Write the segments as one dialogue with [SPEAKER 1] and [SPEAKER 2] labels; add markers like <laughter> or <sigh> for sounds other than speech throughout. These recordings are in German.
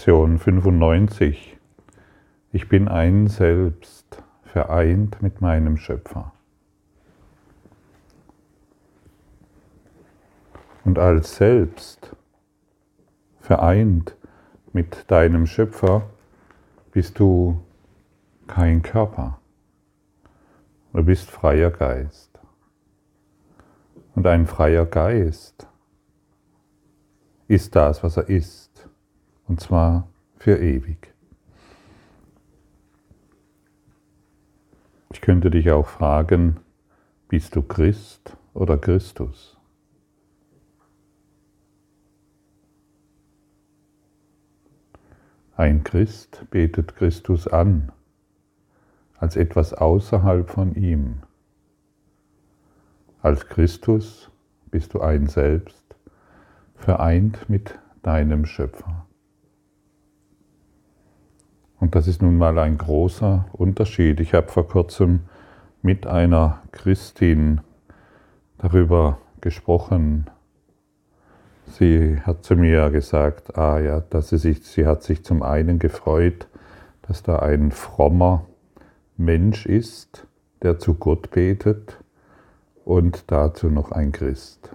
[SPEAKER 1] Lektion 95. Ich bin ein Selbst, vereint mit meinem Schöpfer. Und als Selbst, vereint mit deinem Schöpfer, bist du kein Körper. Du bist freier Geist. Und ein freier Geist ist das, was er ist. Und zwar für ewig. Ich könnte dich auch fragen, bist du Christ oder Christus? Ein Christ betet Christus an als etwas außerhalb von ihm. Als Christus bist du ein Selbst, vereint mit deinem Schöpfer. Und das ist nun mal ein großer Unterschied. Ich habe vor kurzem mit einer Christin darüber gesprochen. Sie hat zu mir gesagt, ah ja, dass sie, sich, sie hat sich zum einen gefreut, dass da ein frommer Mensch ist, der zu Gott betet und dazu noch ein Christ.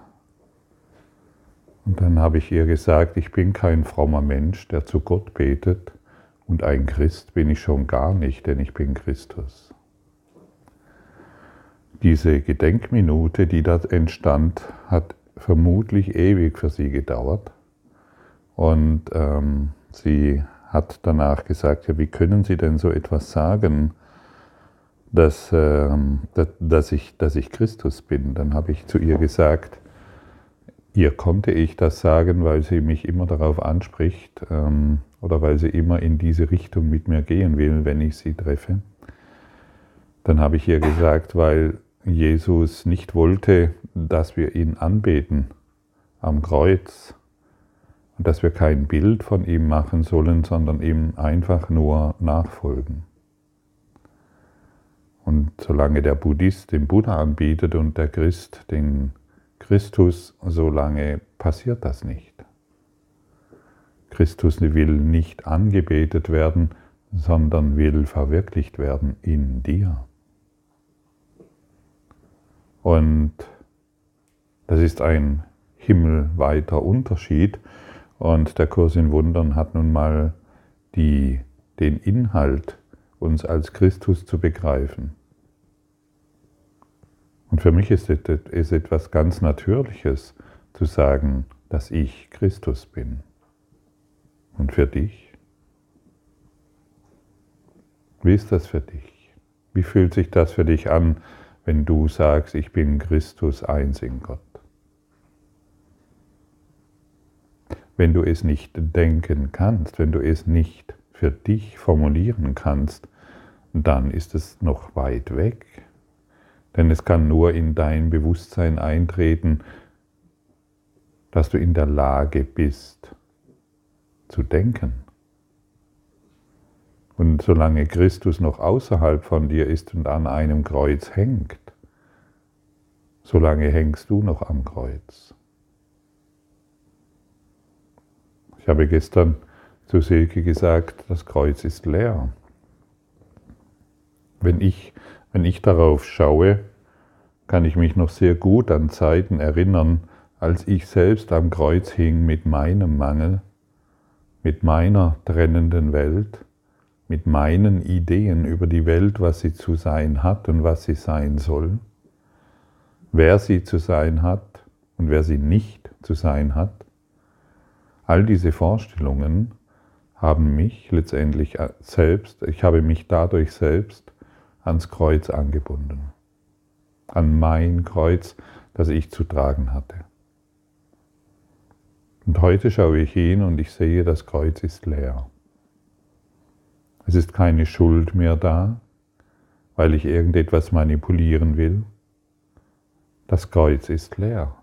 [SPEAKER 1] Und dann habe ich ihr gesagt, ich bin kein frommer Mensch, der zu Gott betet und ein Christ bin ich schon gar nicht, denn ich bin Christus. Diese Gedenkminute, die da entstand, hat vermutlich ewig für sie gedauert. Und ähm, sie hat danach gesagt, ja, wie können Sie denn so etwas sagen? dass, äh, dass, ich, dass ich Christus bin. Dann habe ich zu ihr gesagt, ihr konnte ich das sagen, weil sie mich immer darauf anspricht ähm, oder weil sie immer in diese Richtung mit mir gehen will, wenn ich sie treffe. Dann habe ich ihr gesagt, weil Jesus nicht wollte, dass wir ihn anbeten am Kreuz und dass wir kein Bild von ihm machen sollen, sondern ihm einfach nur nachfolgen. Und solange der Buddhist den Buddha anbietet und der Christ den Christus, solange passiert das nicht. Christus will nicht angebetet werden, sondern will verwirklicht werden in dir. Und das ist ein himmelweiter Unterschied. Und der Kurs in Wundern hat nun mal die, den Inhalt uns als Christus zu begreifen. Und für mich ist es etwas ganz Natürliches zu sagen, dass ich Christus bin. Und für dich? Wie ist das für dich? Wie fühlt sich das für dich an, wenn du sagst, ich bin Christus eins in Gott? Wenn du es nicht denken kannst, wenn du es nicht für dich formulieren kannst, dann ist es noch weit weg. Denn es kann nur in dein Bewusstsein eintreten, dass du in der Lage bist zu denken. Und solange Christus noch außerhalb von dir ist und an einem Kreuz hängt, solange hängst du noch am Kreuz. Ich habe gestern zu Silke gesagt, das Kreuz ist leer. Wenn ich, wenn ich darauf schaue, kann ich mich noch sehr gut an Zeiten erinnern, als ich selbst am Kreuz hing mit meinem Mangel, mit meiner trennenden Welt, mit meinen Ideen über die Welt, was sie zu sein hat und was sie sein soll, wer sie zu sein hat und wer sie nicht zu sein hat. All diese Vorstellungen haben mich letztendlich selbst, ich habe mich dadurch selbst ans Kreuz angebunden, an mein Kreuz, das ich zu tragen hatte. Und heute schaue ich hin und ich sehe, das Kreuz ist leer. Es ist keine Schuld mehr da, weil ich irgendetwas manipulieren will. Das Kreuz ist leer.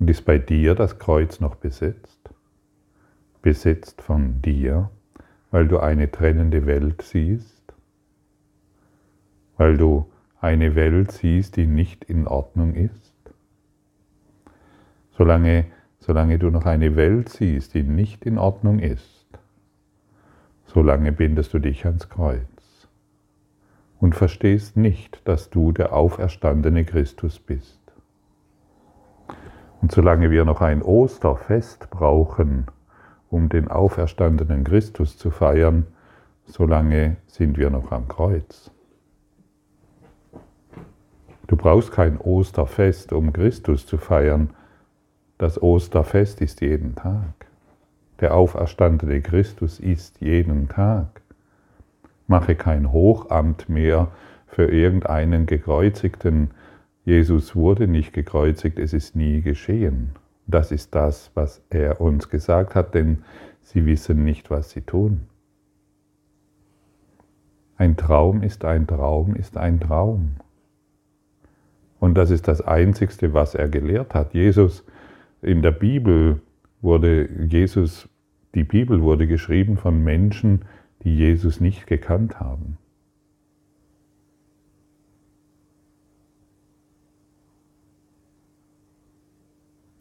[SPEAKER 1] Und ist bei dir das Kreuz noch besetzt? Besetzt von dir, weil du eine trennende Welt siehst? Weil du eine Welt siehst, die nicht in Ordnung ist? Solange, solange du noch eine Welt siehst, die nicht in Ordnung ist, solange bindest du dich ans Kreuz und verstehst nicht, dass du der auferstandene Christus bist. Und solange wir noch ein Osterfest brauchen, um den auferstandenen Christus zu feiern, solange sind wir noch am Kreuz. Du brauchst kein Osterfest, um Christus zu feiern. Das Osterfest ist jeden Tag. Der auferstandene Christus ist jeden Tag. Mache kein Hochamt mehr für irgendeinen gekreuzigten. Jesus wurde nicht gekreuzigt, es ist nie geschehen. Das ist das, was er uns gesagt hat, denn sie wissen nicht, was sie tun. Ein Traum ist ein Traum ist ein Traum. Und das ist das Einzigste, was er gelehrt hat. Jesus in der Bibel wurde Jesus, die Bibel wurde geschrieben von Menschen, die Jesus nicht gekannt haben.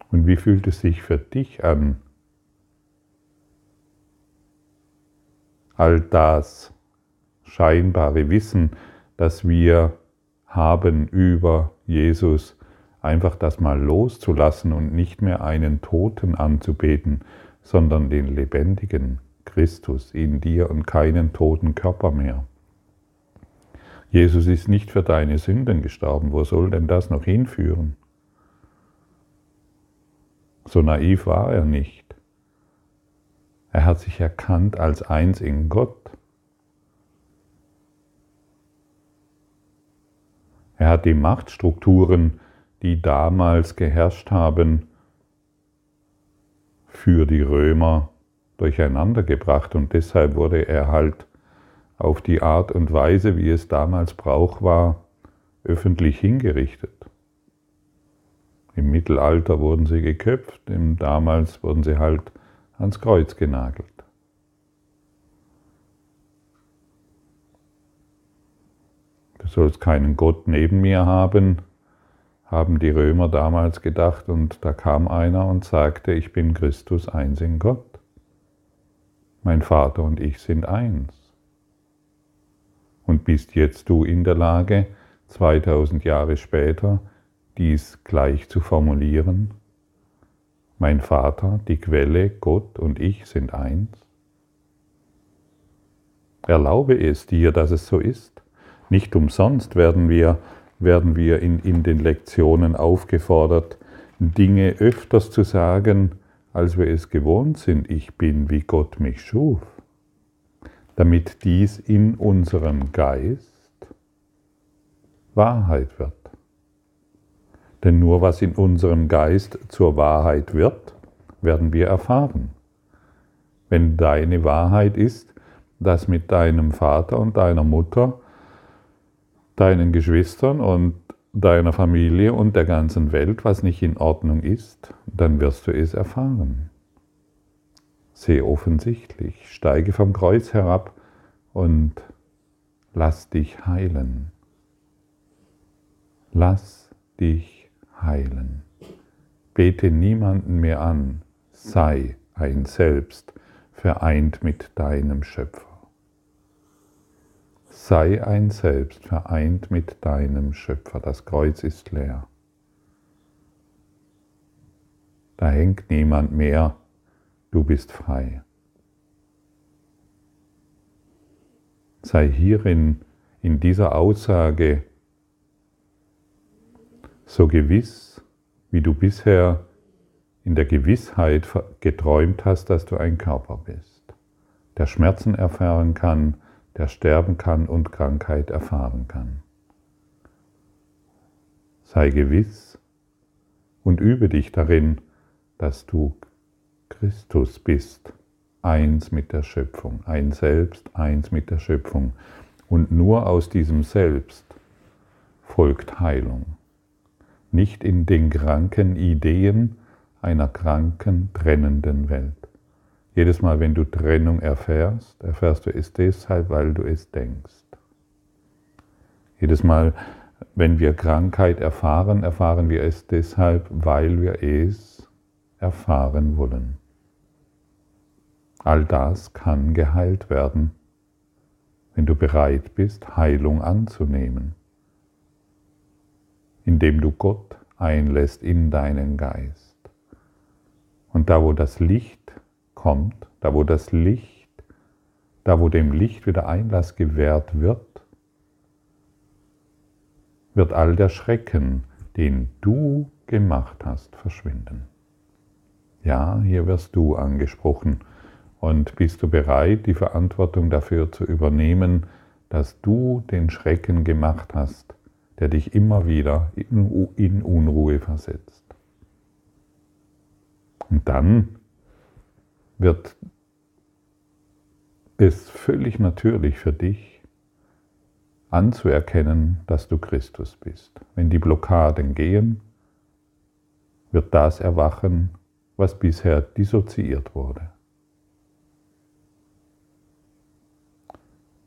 [SPEAKER 1] Und wie fühlt es sich für dich an, all das scheinbare Wissen, das wir haben über Jesus, einfach das mal loszulassen und nicht mehr einen Toten anzubeten, sondern den lebendigen Christus in dir und keinen toten Körper mehr. Jesus ist nicht für deine Sünden gestorben, wo soll denn das noch hinführen? So naiv war er nicht. Er hat sich erkannt als eins in Gott. Er hat die Machtstrukturen, die damals geherrscht haben, für die Römer durcheinandergebracht und deshalb wurde er halt auf die Art und Weise, wie es damals Brauch war, öffentlich hingerichtet. Im Mittelalter wurden sie geköpft, im damals wurden sie halt ans Kreuz genagelt. Sollst keinen Gott neben mir haben, haben die Römer damals gedacht, und da kam einer und sagte, ich bin Christus eins in Gott. Mein Vater und ich sind eins. Und bist jetzt du in der Lage, 2000 Jahre später, dies gleich zu formulieren? Mein Vater, die Quelle, Gott und ich sind eins? Erlaube es dir, dass es so ist. Nicht umsonst werden wir, werden wir in, in den Lektionen aufgefordert, Dinge öfters zu sagen, als wir es gewohnt sind. Ich bin, wie Gott mich schuf. Damit dies in unserem Geist Wahrheit wird. Denn nur was in unserem Geist zur Wahrheit wird, werden wir erfahren. Wenn deine Wahrheit ist, dass mit deinem Vater und deiner Mutter deinen Geschwistern und deiner Familie und der ganzen Welt, was nicht in Ordnung ist, dann wirst du es erfahren. Seh offensichtlich, steige vom Kreuz herab und lass dich heilen. Lass dich heilen. Bete niemanden mehr an, sei ein Selbst, vereint mit deinem Schöpfer sei ein Selbst vereint mit deinem Schöpfer. Das Kreuz ist leer. Da hängt niemand mehr, du bist frei. Sei hierin, in dieser Aussage, so gewiss, wie du bisher in der Gewissheit geträumt hast, dass du ein Körper bist, der Schmerzen erfahren kann, der sterben kann und Krankheit erfahren kann. Sei gewiss und übe dich darin, dass du Christus bist, eins mit der Schöpfung, ein Selbst, eins mit der Schöpfung. Und nur aus diesem Selbst folgt Heilung. Nicht in den kranken Ideen einer kranken, trennenden Welt. Jedes Mal, wenn du Trennung erfährst, erfährst du es deshalb, weil du es denkst. Jedes Mal, wenn wir Krankheit erfahren, erfahren wir es deshalb, weil wir es erfahren wollen. All das kann geheilt werden, wenn du bereit bist, Heilung anzunehmen, indem du Gott einlässt in deinen Geist. Und da, wo das Licht kommt, da, wo das Licht, da, wo dem Licht wieder Einlass gewährt wird, wird all der Schrecken, den du gemacht hast, verschwinden. Ja, hier wirst du angesprochen. Und bist du bereit, die Verantwortung dafür zu übernehmen, dass du den Schrecken gemacht hast, der dich immer wieder in Unruhe versetzt? Und dann wird es völlig natürlich für dich, anzuerkennen, dass du Christus bist. Wenn die Blockaden gehen, wird das erwachen, was bisher dissoziiert wurde.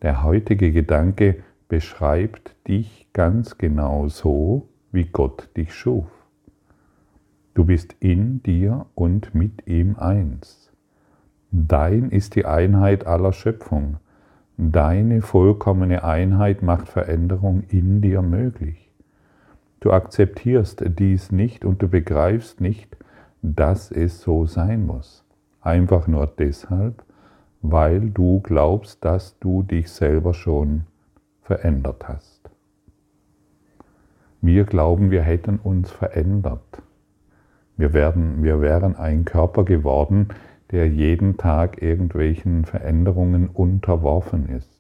[SPEAKER 1] Der heutige Gedanke beschreibt dich ganz genau so, wie Gott dich schuf. Du bist in dir und mit ihm eins. Dein ist die Einheit aller Schöpfung. Deine vollkommene Einheit macht Veränderung in dir möglich. Du akzeptierst dies nicht und du begreifst nicht, dass es so sein muss. Einfach nur deshalb, weil du glaubst, dass du dich selber schon verändert hast. Wir glauben, wir hätten uns verändert. Wir, werden, wir wären ein Körper geworden, der jeden Tag irgendwelchen Veränderungen unterworfen ist.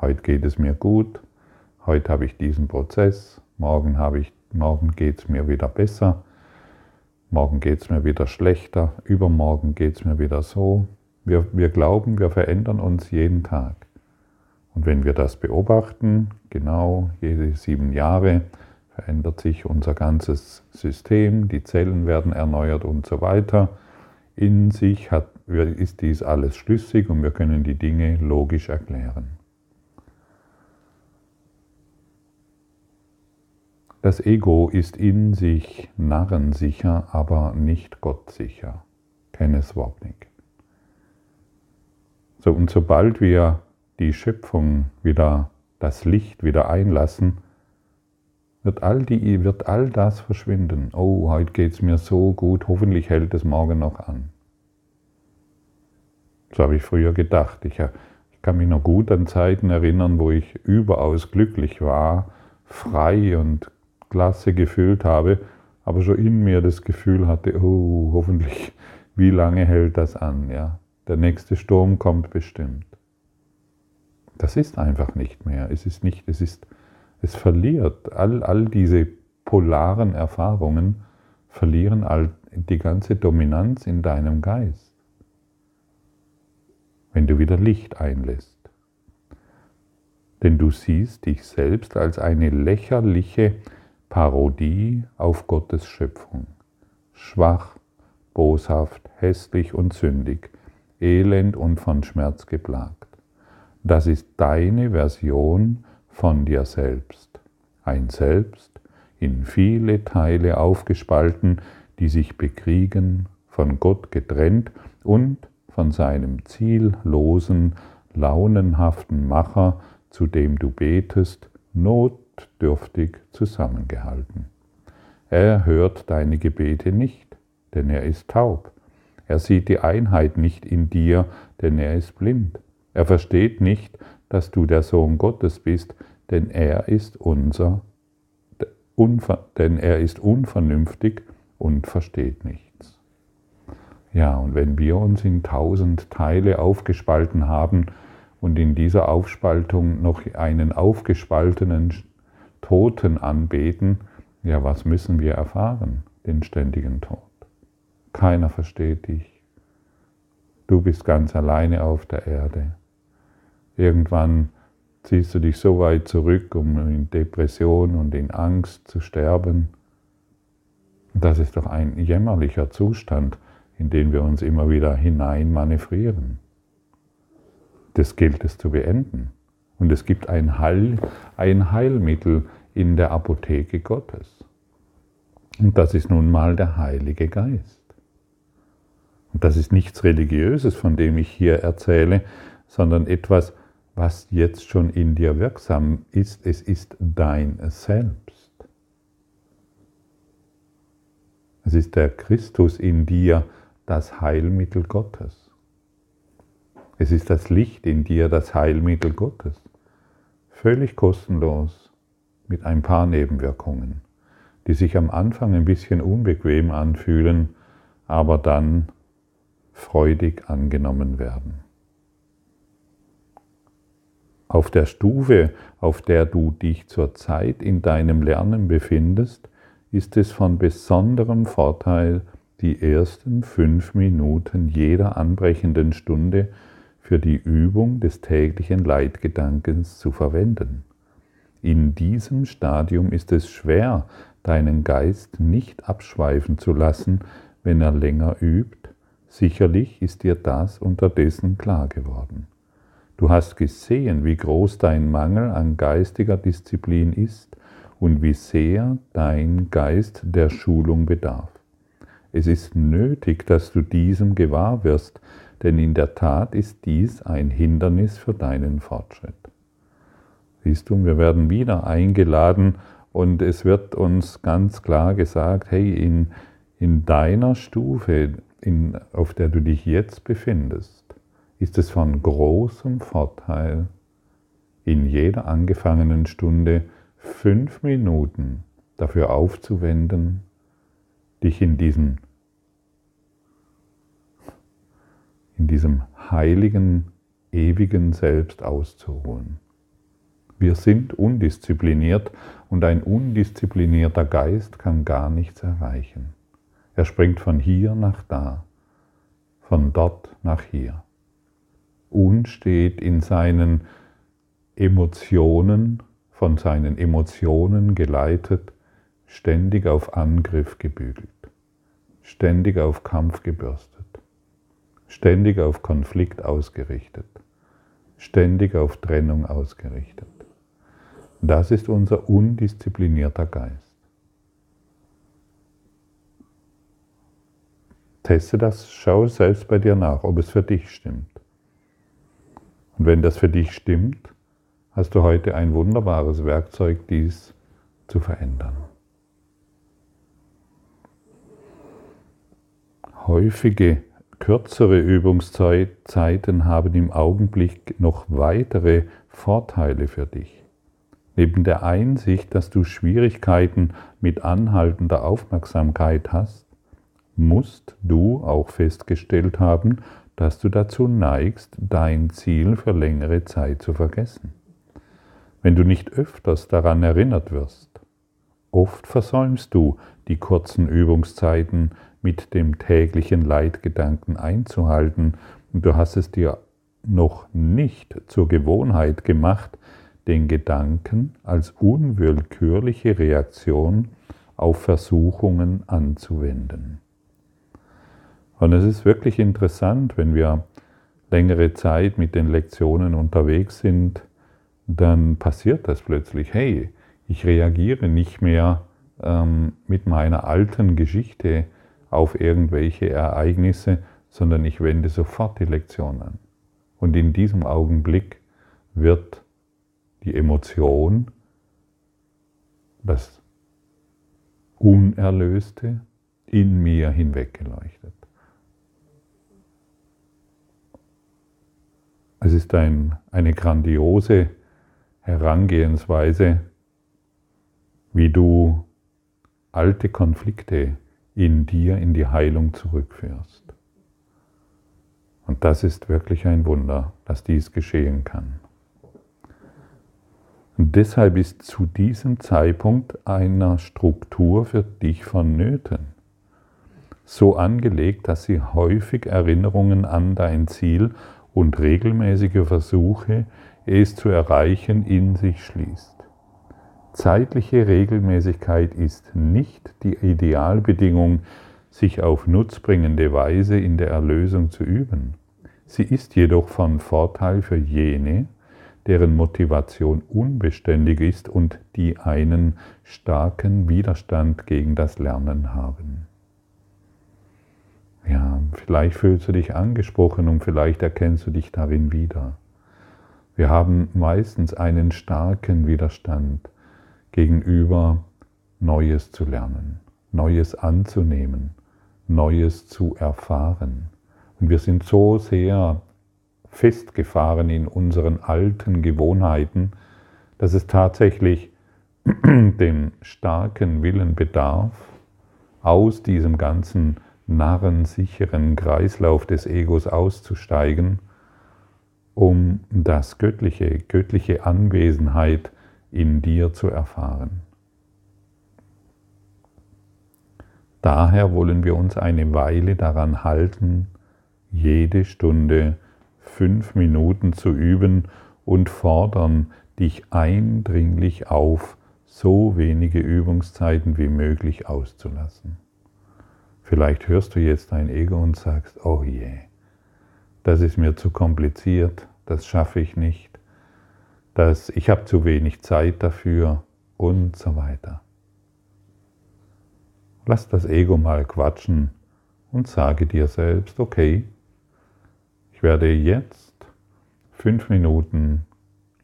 [SPEAKER 1] Heute geht es mir gut, heute habe ich diesen Prozess, morgen, morgen geht es mir wieder besser, morgen geht es mir wieder schlechter, übermorgen geht es mir wieder so. Wir, wir glauben, wir verändern uns jeden Tag. Und wenn wir das beobachten, genau jede sieben Jahre, verändert sich unser ganzes System, die Zellen werden erneuert und so weiter in sich hat, ist dies alles schlüssig und wir können die Dinge logisch erklären. Das Ego ist in sich narrensicher, aber nicht gottsicher. Kenneth Wapnick. So, und sobald wir die Schöpfung wieder, das Licht wieder einlassen, wird all, die, wird all das verschwinden. Oh, heute geht es mir so gut, hoffentlich hält es morgen noch an. So habe ich früher gedacht. Ich, ich kann mich noch gut an Zeiten erinnern, wo ich überaus glücklich war, frei und klasse gefühlt habe, aber schon in mir das Gefühl hatte, oh, hoffentlich, wie lange hält das an? Ja? Der nächste Sturm kommt bestimmt. Das ist einfach nicht mehr. Es ist nicht, es ist es verliert, all, all diese polaren Erfahrungen verlieren all, die ganze Dominanz in deinem Geist, wenn du wieder Licht einlässt. Denn du siehst dich selbst als eine lächerliche Parodie auf Gottes Schöpfung. Schwach, boshaft, hässlich und sündig, elend und von Schmerz geplagt. Das ist deine Version von dir selbst. Ein Selbst in viele Teile aufgespalten, die sich bekriegen, von Gott getrennt und von seinem ziellosen, launenhaften Macher, zu dem du betest, notdürftig zusammengehalten. Er hört deine Gebete nicht, denn er ist taub. Er sieht die Einheit nicht in dir, denn er ist blind. Er versteht nicht, dass du der Sohn Gottes bist, denn er ist unser, denn er ist unvernünftig und versteht nichts. Ja, und wenn wir uns in tausend Teile aufgespalten haben und in dieser Aufspaltung noch einen aufgespaltenen Toten anbeten, ja, was müssen wir erfahren? Den ständigen Tod. Keiner versteht dich. Du bist ganz alleine auf der Erde. Irgendwann ziehst du dich so weit zurück, um in Depression und in Angst zu sterben. Das ist doch ein jämmerlicher Zustand, in den wir uns immer wieder hinein manövrieren. Das gilt es zu beenden. Und es gibt ein, Heil, ein Heilmittel in der Apotheke Gottes. Und das ist nun mal der Heilige Geist. Und das ist nichts Religiöses, von dem ich hier erzähle, sondern etwas, was jetzt schon in dir wirksam ist. Es ist dein Selbst. Es ist der Christus in dir, das Heilmittel Gottes. Es ist das Licht in dir, das Heilmittel Gottes. Völlig kostenlos, mit ein paar Nebenwirkungen, die sich am Anfang ein bisschen unbequem anfühlen, aber dann freudig angenommen werden. Auf der Stufe, auf der du dich zurzeit in deinem Lernen befindest, ist es von besonderem Vorteil, die ersten fünf Minuten jeder anbrechenden Stunde für die Übung des täglichen Leitgedankens zu verwenden. In diesem Stadium ist es schwer, deinen Geist nicht abschweifen zu lassen, wenn er länger übt Sicherlich ist dir das unterdessen klar geworden. Du hast gesehen, wie groß dein Mangel an geistiger Disziplin ist und wie sehr dein Geist der Schulung bedarf. Es ist nötig, dass du diesem gewahr wirst, denn in der Tat ist dies ein Hindernis für deinen Fortschritt. Siehst du, wir werden wieder eingeladen und es wird uns ganz klar gesagt, hey, in, in deiner Stufe, in, auf der du dich jetzt befindest, ist es von großem Vorteil, in jeder angefangenen Stunde fünf Minuten dafür aufzuwenden, dich in diesem, in diesem heiligen, ewigen Selbst auszuruhen. Wir sind undiszipliniert und ein undisziplinierter Geist kann gar nichts erreichen. Er springt von hier nach da, von dort nach hier und steht in seinen Emotionen, von seinen Emotionen geleitet, ständig auf Angriff gebügelt, ständig auf Kampf gebürstet, ständig auf Konflikt ausgerichtet, ständig auf Trennung ausgerichtet. Das ist unser undisziplinierter Geist. Teste das, schau selbst bei dir nach, ob es für dich stimmt. Und wenn das für dich stimmt, hast du heute ein wunderbares Werkzeug, dies zu verändern. Häufige kürzere Übungszeiten haben im Augenblick noch weitere Vorteile für dich. Neben der Einsicht, dass du Schwierigkeiten mit anhaltender Aufmerksamkeit hast, musst du auch festgestellt haben, dass du dazu neigst, dein Ziel für längere Zeit zu vergessen. Wenn du nicht öfters daran erinnert wirst, oft versäumst du, die kurzen Übungszeiten mit dem täglichen Leitgedanken einzuhalten und du hast es dir noch nicht zur Gewohnheit gemacht, den Gedanken als unwillkürliche Reaktion auf Versuchungen anzuwenden. Und es ist wirklich interessant, wenn wir längere Zeit mit den Lektionen unterwegs sind, dann passiert das plötzlich. Hey, ich reagiere nicht mehr ähm, mit meiner alten Geschichte auf irgendwelche Ereignisse, sondern ich wende sofort die Lektion an. Und in diesem Augenblick wird die Emotion, das Unerlöste in mir hinweggeleuchtet. Es ist ein, eine grandiose Herangehensweise, wie du alte Konflikte in dir in die Heilung zurückführst. Und das ist wirklich ein Wunder, dass dies geschehen kann. Und deshalb ist zu diesem Zeitpunkt einer Struktur für dich vonnöten. So angelegt, dass sie häufig Erinnerungen an dein Ziel und regelmäßige Versuche, es zu erreichen, in sich schließt. Zeitliche Regelmäßigkeit ist nicht die Idealbedingung, sich auf nutzbringende Weise in der Erlösung zu üben. Sie ist jedoch von Vorteil für jene, deren Motivation unbeständig ist und die einen starken Widerstand gegen das Lernen haben. Ja, vielleicht fühlst du dich angesprochen und vielleicht erkennst du dich darin wieder. Wir haben meistens einen starken Widerstand gegenüber Neues zu lernen, Neues anzunehmen, Neues zu erfahren. Und wir sind so sehr festgefahren in unseren alten Gewohnheiten, dass es tatsächlich <clears throat> den starken Willen bedarf, aus diesem ganzen narrensicheren Kreislauf des Egos auszusteigen, um das Göttliche, göttliche Anwesenheit in dir zu erfahren. Daher wollen wir uns eine Weile daran halten, jede Stunde fünf Minuten zu üben und fordern dich eindringlich auf, so wenige Übungszeiten wie möglich auszulassen. Vielleicht hörst du jetzt dein Ego und sagst, oh je, das ist mir zu kompliziert, das schaffe ich nicht, das, ich habe zu wenig Zeit dafür und so weiter. Lass das Ego mal quatschen und sage dir selbst, okay, ich werde jetzt fünf Minuten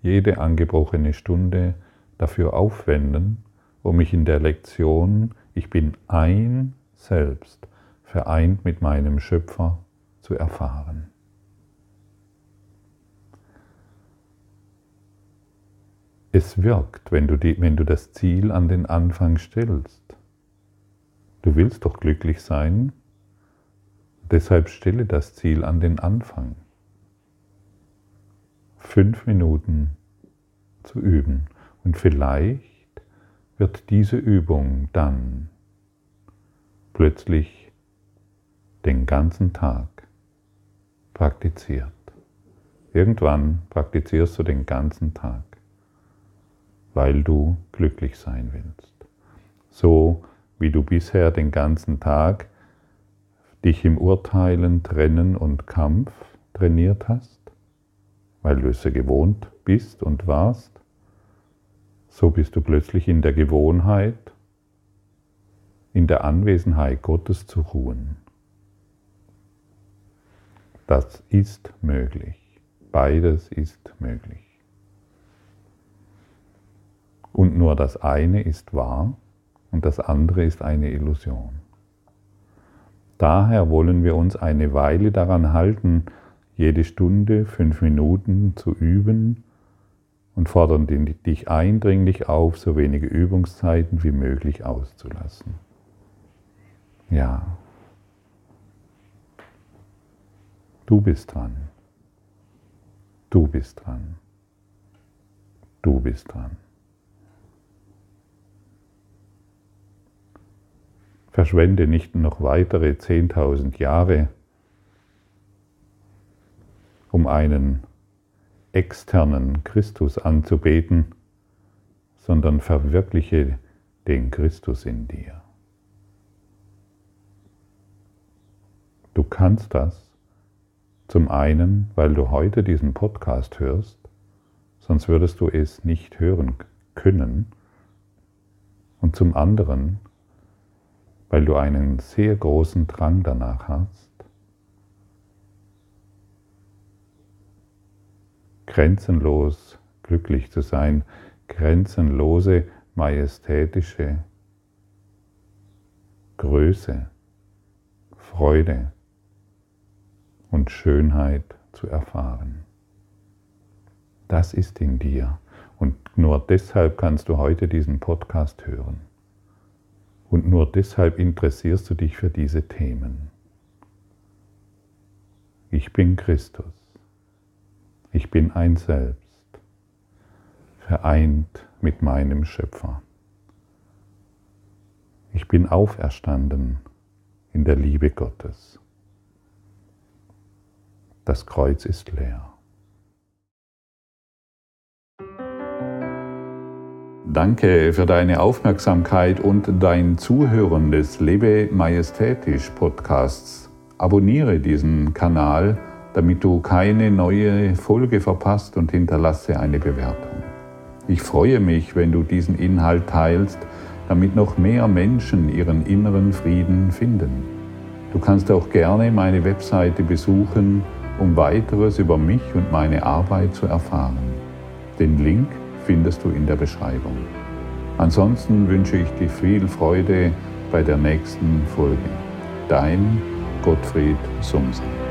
[SPEAKER 1] jede angebrochene Stunde dafür aufwenden, um mich in der Lektion, ich bin ein Selbst, vereint mit meinem Schöpfer, zu erfahren. Es wirkt, wenn du, die, wenn du das Ziel an den Anfang stellst. Du willst doch glücklich sein, deshalb stelle das Ziel an den Anfang. Fünf Minuten zu üben. Und vielleicht wird diese Übung dann plötzlich den ganzen Tag praktiziert. Irgendwann praktizierst du den ganzen Tag, weil du glücklich sein willst. So wie du bisher den ganzen Tag dich im Urteilen, Trennen und Kampf trainiert hast, weil du es ja gewohnt bist und warst, so bist du plötzlich in der Gewohnheit, in der Anwesenheit Gottes zu ruhen. Das ist möglich. Beides ist möglich. Und nur das eine ist wahr und das andere ist eine Illusion. Daher wollen wir uns eine Weile daran halten, jede Stunde fünf Minuten zu üben und fordern dich eindringlich auf, so wenige Übungszeiten wie möglich auszulassen. Ja, du bist dran. Du bist dran. Du bist dran. Verschwende nicht noch weitere 10.000 Jahre, um einen externen Christus anzubeten, sondern verwirkliche den Christus in dir. Kannst das zum einen, weil du heute diesen Podcast hörst, sonst würdest du es nicht hören können, und zum anderen, weil du einen sehr großen Drang danach hast, grenzenlos glücklich zu sein, grenzenlose, majestätische Größe, Freude und Schönheit zu erfahren. Das ist in dir und nur deshalb kannst du heute diesen Podcast hören. Und nur deshalb interessierst du dich für diese Themen. Ich bin Christus. Ich bin ein Selbst, vereint mit meinem Schöpfer. Ich bin auferstanden in der Liebe Gottes. Das Kreuz ist leer. Danke für deine Aufmerksamkeit und dein Zuhören des Lebe Majestätisch Podcasts. Abonniere diesen Kanal damit du keine neue Folge verpasst und hinterlasse eine Bewertung. Ich freue mich, wenn du diesen Inhalt teilst, damit noch mehr Menschen ihren inneren Frieden finden. Du kannst auch gerne meine Webseite besuchen, um weiteres über mich und meine Arbeit zu erfahren. Den Link findest du in der Beschreibung. Ansonsten wünsche ich dir viel Freude bei der nächsten Folge. Dein Gottfried Sumsen.